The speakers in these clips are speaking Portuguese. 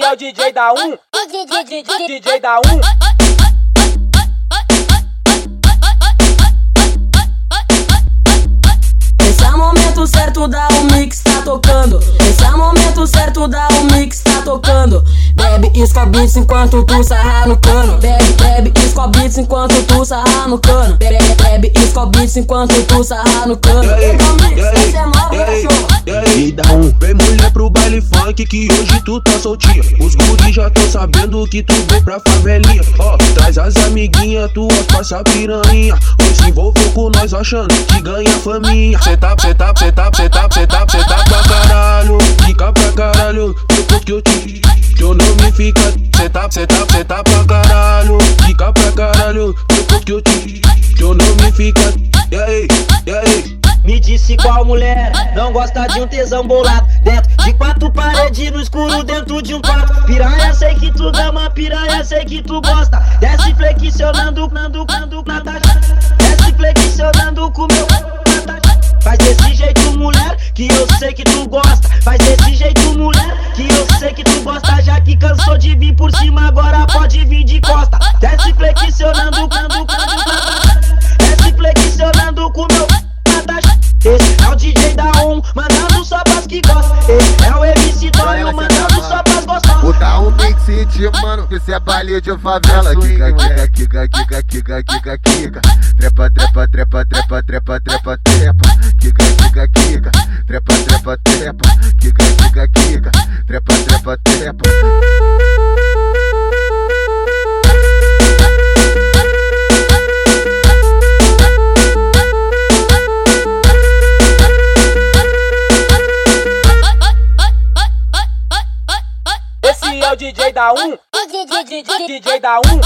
É o DJ da 1, DJ da 1. Esse é o momento certo da o mix tá tocando. Bebe escobits enquanto tu sarra no cano. Bebe, bebe escobits enquanto tu sarra no cano. Bebe, bebe escobits enquanto tu sarra no cano. Então, mix, esse é nova, cachorro. E dá um Vem mulher pro baile funk que hoje tu tá soltinha Os guri já tão sabendo que tu vem pra favelinha Ó, traz as amiguinhas tuas, passa piranha se envolveu com nós achando que ganha tá, cê tá, cê tá, cê tá pra caralho. Fica pra caralho, depois que eu te Teu nome fica. Tá, cê tá pra caralho. Fica pra caralho, depois que eu te Teu nome fica. E aí, e aí? Me disse qual mulher não gosta de um tesão bolado. Dentro de quatro paredes no escuro dentro de um quarto. Piranha sei que tu ama, piranha sei que tu gosta. Desce flexionando, nando, nando, nada flexionando com meu Faz desse jeito mulher, que eu sei que tu gosta. Faz desse jeito mulher, que eu sei que tu gosta. Já que cansou de vir por cima, agora pode vir de costa. Desce flexionando, nando, nando, Desce flexionando com meu esse é o DJ da 1, mandando só pras que gostam. Esse Botar um mix de mano, que cê é baile de favela. Kika, kika, kika, kika, kika, kika, kika. Trepa, trepa, trepa, trepa, trepa, trepa, trepa. Kika, kika, kika. Trepa, trepa, trepa. Da 1, DJ da 1.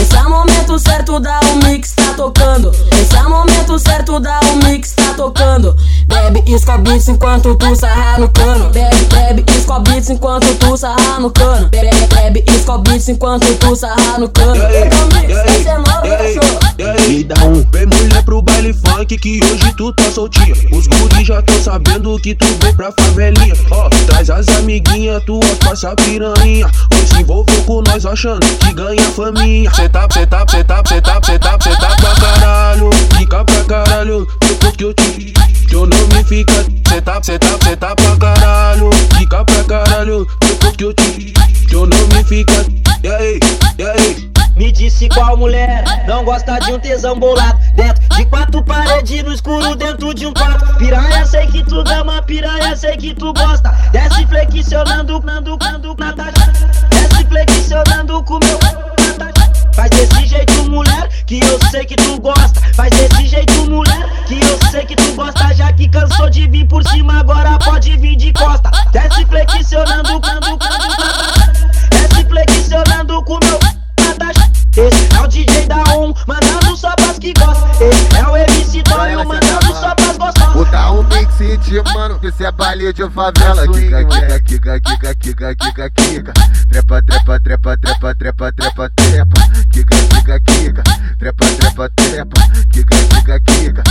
Esse é o momento certo da o mix tá tocando. Esse é o momento certo da o mix tá tocando. Bebe escobits enquanto tu sarra no cano. Bebe, bebe escobits enquanto tu sarra no cano. Bebe, bebe escobits enquanto tu sarra no cano. Esse é nova, cachorro. E dá um Vem mulher pro baile funk que hoje tu tá soltinha. Os guri já tão sabendo que tu vem pra favelinha. Ó, traz as amiguinhas tuas, passa piranha. Hoje se envolveu com nós achando que ganha faminha. Tá, tá, tá, cê tá, cê tá, cê tá pra caralho. Fica pra caralho, depois que eu te Teu nome fica. Cê tá, cê pra caralho. Fica pra caralho, depois que eu te Teu nome fica. E aí, e aí? Me disse qual mulher não gosta de um tesão bolado Dentro de quatro paredes no escuro dentro de um quarto. Piranha sei que tu ama, piranha sei que tu gosta. Desce flexionando, nando, nando, nada. Desce flexionando com meu Faz desse jeito mulher, que eu sei que tu gosta. Faz desse jeito mulher, que eu sei que tu gosta. Já que cansou de vir por cima, agora pode vir de costa. Desce flexionando, nando, é o MC Tonho, mandando só pras gostosas. Botar um de mano, que cê é baile de favela. Kika, kika, kika, kika, kika, kika, kika. Trepa, trepa, trepa, trepa, trepa, trepa, trepa. Kika, kika, kika. Trepa, trepa, trepa. Kika, kika, kika.